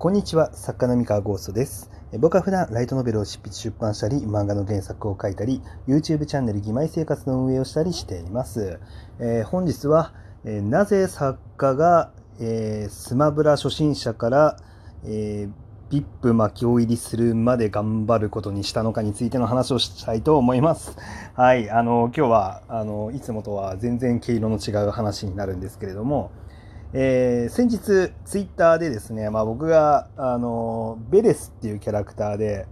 こんにちは、作家の三河ゴーストです。僕は普段ライトノベルを執筆出版したり、漫画の原作を書いたり、YouTube チャンネル義妹生活の運営をしたりしています。えー本日は、えーなぜ作家が、えースマブラ初心者から、えー、VIP 魔境入りするまで頑張ることにしたのかについての話をしたいと思います。はい、あの、今日は、あの、いつもとは全然毛色の違う話になるんですけれども、えー先日ツイッターでですね、まあ、僕があのベレスっていうキャラクターで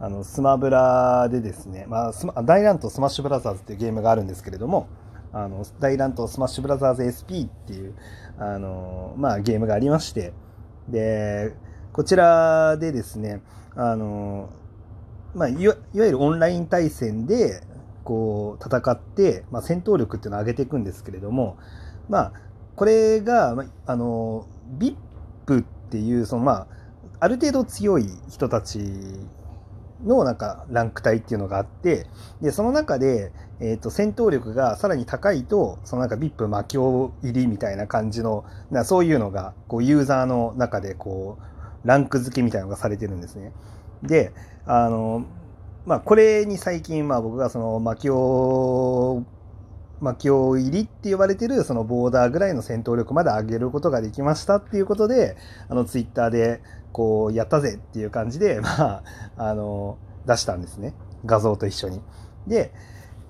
あのスマブラでですね、まあ、大乱闘スマッシュブラザーズっていうゲームがあるんですけれどもあの大乱闘スマッシュブラザーズ SP っていうあの、まあ、ゲームがありましてでこちらでですねあの、まあ、いわいわゆるオンライン対戦でこう戦って、まあ、戦闘力っていうのを上げていくんですけれどもまあこれが、まあの、VIP っていう、そのまあ、ある程度強い人たちのなんかランク帯っていうのがあって、で、その中で、えっ、と、戦闘力がさらに高いと、そのなんか VIP 魔境入りみたいな感じの、なそういうのが、こう、ユーザーの中で、こう、ランク付けみたいなのがされてるんですね。で、あの、まあ、これに最近、まあ、僕がその魔境まあ、今日入りって呼ばれてるそのボーダーぐらいの戦闘力まで上げることができましたっていうことで、あのツイッターでこうやったぜっていう感じで、まあ、あの出したんですね。画像と一緒に。で、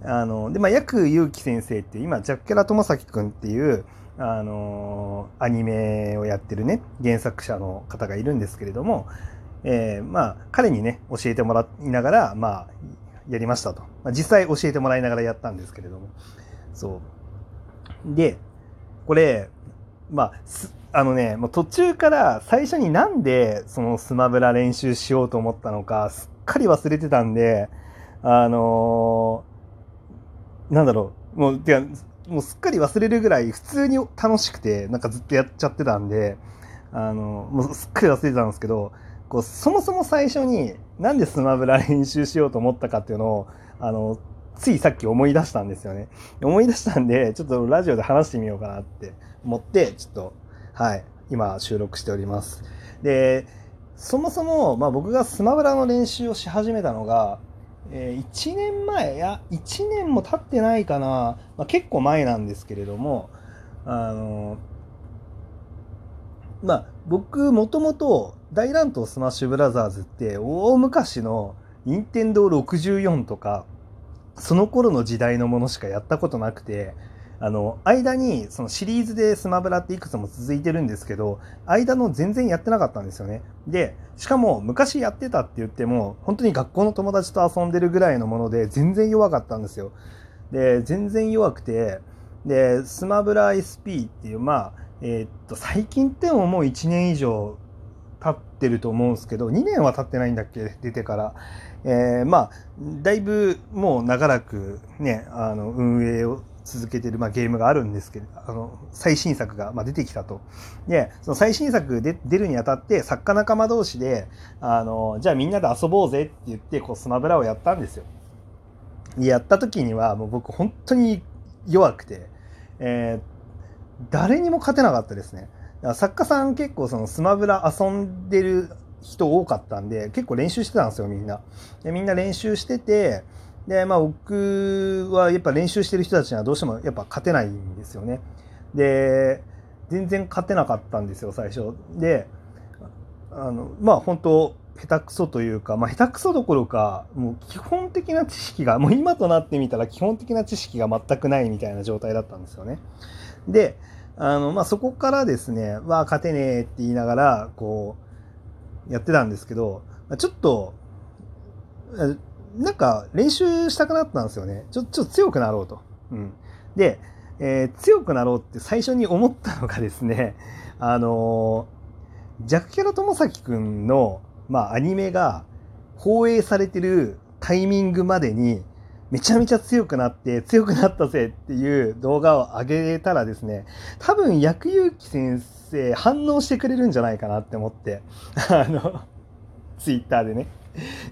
あの、で、まあ、薬祐樹先生って今、ジャッケラ友崎くんっていう、あの、アニメをやってるね、原作者の方がいるんですけれども、えーまあ、彼にね、教えてもらいながら、まあ、やりましたと。まあ、実際教えてもらいながらやったんですけれども。そう。で、これ、まあ、あのね、もう途中から最初になんでそのスマブラ練習しようと思ったのか、すっかり忘れてたんで、あのーなんだろう、もう、てか、もうすっかり忘れるぐらい普通に楽しくて、なんかずっとやっちゃってたんで、あのもうすっかり忘れてたんですけど、こう、そもそも最初になんでスマブラ練習しようと思ったかっていうのを、あの、ついさっき思い出したんですよね。思い出したんで、ちょっとラジオで話してみようかなって思って、ちょっと、はい、今収録しております。で、そもそも、まあ僕がスマブラの練習をし始めたのが、えー1年前、いや、1年も経ってないかな、まあ、結構前なんですけれども、あの、まあ僕、もともと大乱闘スマッシュブラザーズって大昔の任天堂64とか、その頃の時代のものしかやったことなくて、あの、間に、そのシリーズでスマブラっていくつも続いてるんですけど、間の全然やってなかったんですよね。で、しかも昔やってたって言っても、本当に学校の友達と遊んでるぐらいのもので、全然弱かったんですよ。で、全然弱くて、で、スマブラ SP っていう、まあ、えーっと、最近ってももう1年以上経ってると思うんですけど、2年は経ってないんだっけ、出てから。えーまあ、だいぶもう長らくね、あの、運営を続けてる、まあ、ゲームがあるんですけど、あの、最新作が、まあ、出てきたと。で、その最新作で出るにあたって、作家仲間同士で、あの、じゃあみんなで遊ぼうぜって言って、こう、スマブラをやったんですよ。やった時には、もう僕本当に弱くて、えー誰にも勝てなかったですね。作家さん結構そのスマブラ遊んでる人多かったんで、結構練習してたんですよ、みんな。でみんな練習してて、で、まあ僕はやっぱ練習してる人たちにはどうしてもやっぱ勝てないんですよね。で、全然勝てなかったんですよ、最初。で、あの、まあ本当下手くそというか、まあ下手くそどころか、もう基本的な知識が、もう今となってみたら基本的な知識が全くないみたいな状態だったんですよね。で、あの、まあ、そこからですね、わあ、勝てねえって言いながら、こう、やってたんですけど、ちょっと、なんか練習したくなったんですよね。ちょ、ちょっと強くなろうと。うん。で、えー強くなろうって最初に思ったのがですね、あのージャックキャラ友崎くんの、まあ、アニメが放映されてるタイミングまでに、めちゃめちゃ強くなって、強くなったぜっていう動画を上げたらですね、多分、薬祐樹先生反応してくれるんじゃないかなって思って、あの、ツイッターでね。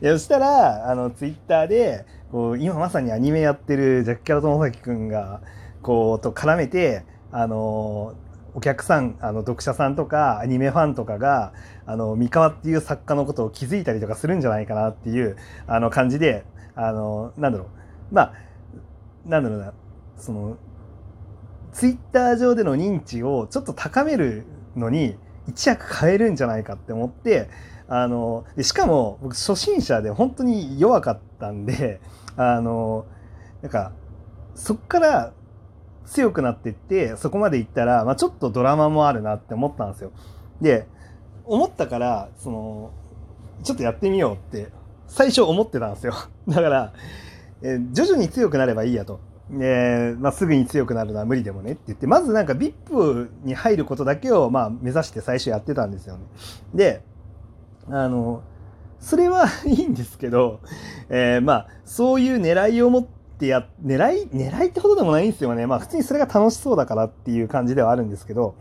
いやそしたら、あの、ツイッターで、こう、今まさにアニメやってるジャッキャラ友崎くんが、こう、と絡めて、あの、お客さんあの読者さんとかアニメファンとかがあの三河っていう作家のことを気づいたりとかするんじゃないかなっていうあの感じであのなんだろう。まあなんだろうな。そのツイッター上での認知をちょっと高めるのに一役変えるんじゃないかって思ってあのでしかも僕初心者で本当に弱かったんであのなんかそっから強くなっていってそこまでいったら、まあ、ちょっとドラマもあるなって思ったんですよ。で思ったからそのちょっとやってみようって最初思ってたんですよ。だから、え徐々に強くなればいいやと。えー、まあ、すぐに強くなるのは無理でもねって言って、まずなんか VIP に入ることだけをまあ目指して最初やってたんですよね。で、あの、それはいいんですけど、えー、まあ、そういう狙いを持ってや、狙い、狙いってほどでもないんですよね。まあ、普通にそれが楽しそうだからっていう感じではあるんですけど、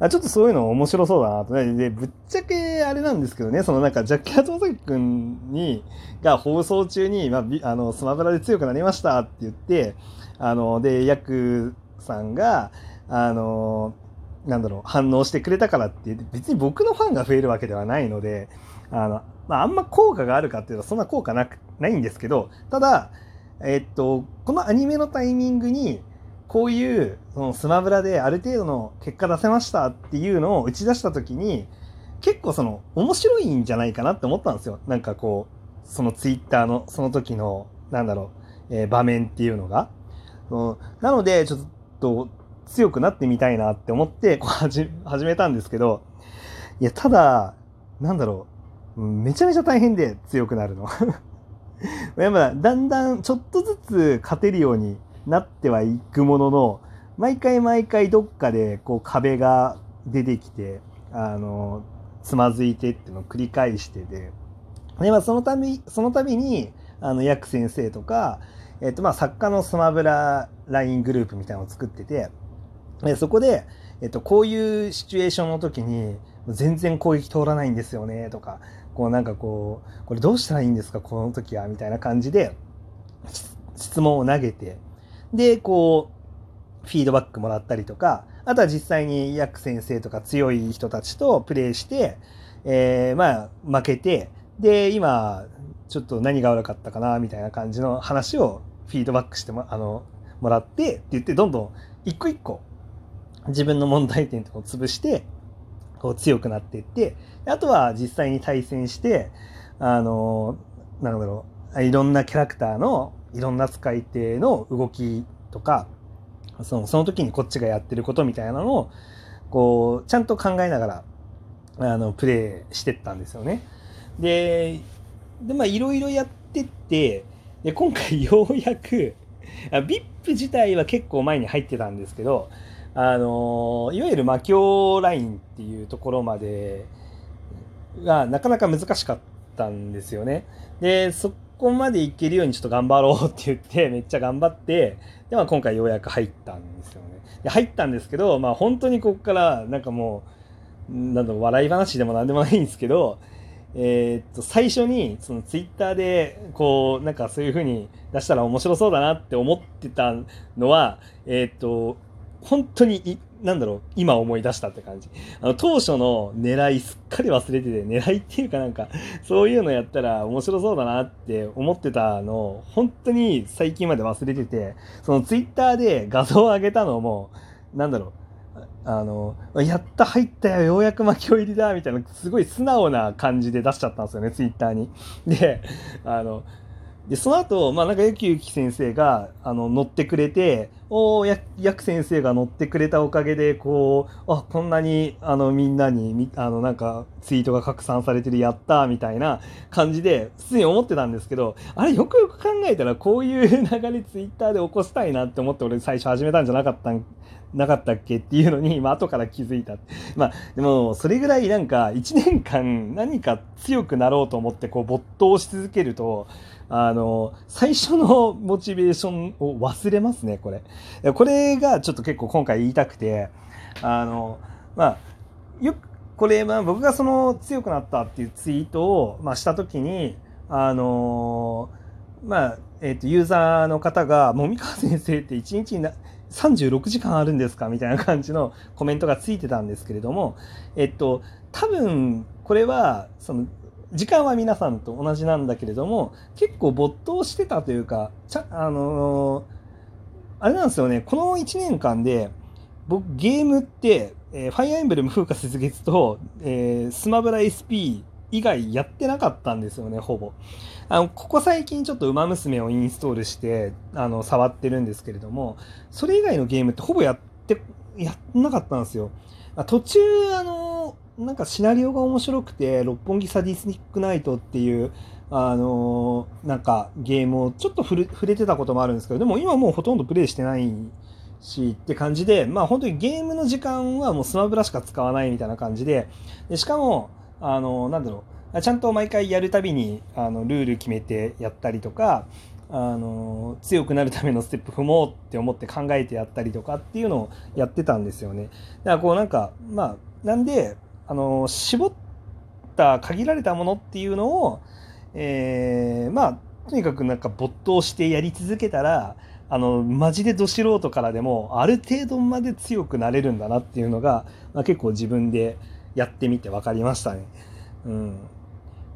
あちょっとそういうの面白そうだなとね。で、ぶっちゃけあれなんですけどね、そのなんか、ジャッキー・トマサキ君に、が放送中に、まあ、あの、スマブラで強くなりましたって言って、あの、で、ヤクさんが、あの、なんだろう、反応してくれたからって、別に僕のファンが増えるわけではないので、あの、まあ、あんま効果があるかっていうと、そんな効果なく、ないんですけど、ただ、えっと、このアニメのタイミングに、こういうそのスマブラである程度の結果出せましたっていうのを打ち出した時に結構その面白いんじゃないかなって思ったんですよ。なんかこうそのツイッターのその時のなんだろう、えー、場面っていうのが、うん、なのでちょっと強くなってみたいなって思ってこう始めたんですけどいやただなんだろう。めちゃめちゃ大変で強くなるの。やっぱだんだんちょっとずつ勝てるようになってはいくものの毎回毎回どっかでこう壁が出てきてあのつまずいてっていうのを繰り返してでで、まあ、そのたびその度にあのヤク先生とか、えっとまあ、作家のスマブラ LINE グループみたいなのを作っててでそこで、えっと、こういうシチュエーションの時に全然攻撃通らないんですよねとかこうなんかこうこれどうしたらいいんですかこの時はみたいな感じで質問を投げてで、こう、フィードバックもらったりとか、あとは実際にヤック先生とか強い人たちとプレイして、えー、まあ、負けて、で、今、ちょっと何が悪かったかな、みたいな感じの話をフィードバックしても、あの、もらってって言って、どんどん一個一個自分の問題点とかを潰して、こう強くなっていって、あとは実際に対戦して、あの、なんだろう、いろんなキャラクターのいろんな使い手の動きとかそのその時にこっちがやってることみたいなのをこうちゃんと考えながらあのプレイしてったんですよね。ででまあいろいろやってってで今回ようやく VIP 自体は結構前に入ってたんですけどあのいわゆる魔境ラインっていうところまでがなかなか難しかったんですよね。でそこまでいけるようにちょっと頑張ろうって言って、めっちゃ頑張って、で、まあ今回ようやく入ったんですよね。で、入ったんですけど、まあ本当にここから、なんかもう、なんだろう、笑い話でもなんでもないんですけど、えー、っと、最初に、そのツイッターで、こう、なんかそういう風に出したら面白そうだなって思ってたのは、えー、っと、本当にいなんだろう、今思い出したって感じ。あの、当初の狙いすっかり忘れてて、狙いっていうかなんか、そういうのやったら面白そうだなって思ってたのを、本当に最近まで忘れてて、そのツイッターで画像を上げたのも、なんだろう、あの、やった入ったよ、ようやく巻き入りだ、みたいな、すごい素直な感じで出しちゃったんですよね、ツイッターに。で、あの、でその後、まあなんかゆきゆき先生があの乗ってくれておおやく先生が乗ってくれたおかげでこうあこんなにあのみんなにあのなんかツイートが拡散されてるやったみたいな感じで普通に思ってたんですけどあれよくよく考えたらこういう流れツイッターで起こしたいなって思って俺最初始めたんじゃなかったんなかったっけっていうのに、まあ、後から気づいた。まあ、でも、それぐらいなんか、1年間何か強くなろうと思って、こう、没頭し続けると、あの、最初のモチベーションを忘れますね、これ。これがちょっと結構今回言いたくて、あの、まあ、よく、これ、まあ、僕がその強くなったっていうツイートを、まあ、した時に、あの、まあ、えっ、ー、と、ユーザーの方が、もう三河先生って一日にな、36時間あるんですか？みたいな感じのコメントがついてたんですけれども、えっと、多分これはその時間は皆さんと同じなんだけれども結構没頭してたというかちゃあのー、あれなんですよね。この1年間で僕ゲームって、えー、ファイアーエンブレム風化雪月と、えー、スマブラ SP 以外やってなかったんですよねほぼ。あのここ最近ちょっと「ウマ娘」をインストールしてあの触ってるんですけれどもそれ以外のゲームってほぼやってやんなかったんですよ。途中あのなんかシナリオが面白くて「六本木サディスニックナイト」っていうあのなんかゲームをちょっと触れてたこともあるんですけどでも今もうほとんどプレイしてないしって感じでまあ本当にゲームの時間はもうスマブラしか使わないみたいな感じででしかもあのなんだろうちゃんと毎回やるたびにあのルール決めてやったりとかあの強くなるためのステップ踏もうって思って考えてやったりとかっていうのをやってたんですよね。だからこうなんかまあなんであの絞った限られたものっていうのを、えー、まあとにかくなんか没頭してやり続けたらあのマジでど素人からでもある程度まで強くなれるんだなっていうのが、まあ、結構自分でやってみて分かりましたね。うん。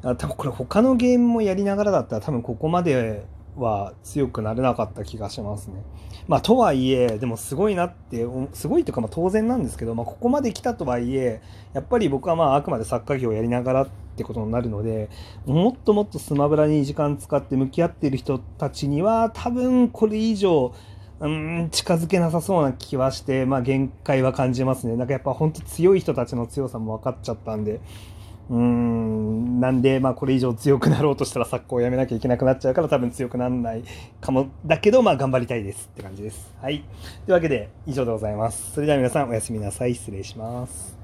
多分これ他のゲームもやりながらだったら多分ここまでは強くなれなかった気がしますね。まあとはいえでもすごいなってすごいというかまあ当然なんですけど、まあ、ここまで来たとはいえやっぱり僕はまああくまでサッカー業をやりながらってことになるのでもっともっとスマブラに時間使って向き合っている人たちには多分これ以上うん近づけなさそうな気はして、まあ、限界は感じますね。なんかやっぱ本当強い人たちの強さも分かっちゃったんで、うーん、なんで、まあこれ以上強くなろうとしたらサッカーをやめなきゃいけなくなっちゃうから多分強くならないかも、だけど、まあ頑張りたいですって感じです。はい。というわけで以上でございます。それでは皆さんおやすみなさい。失礼します。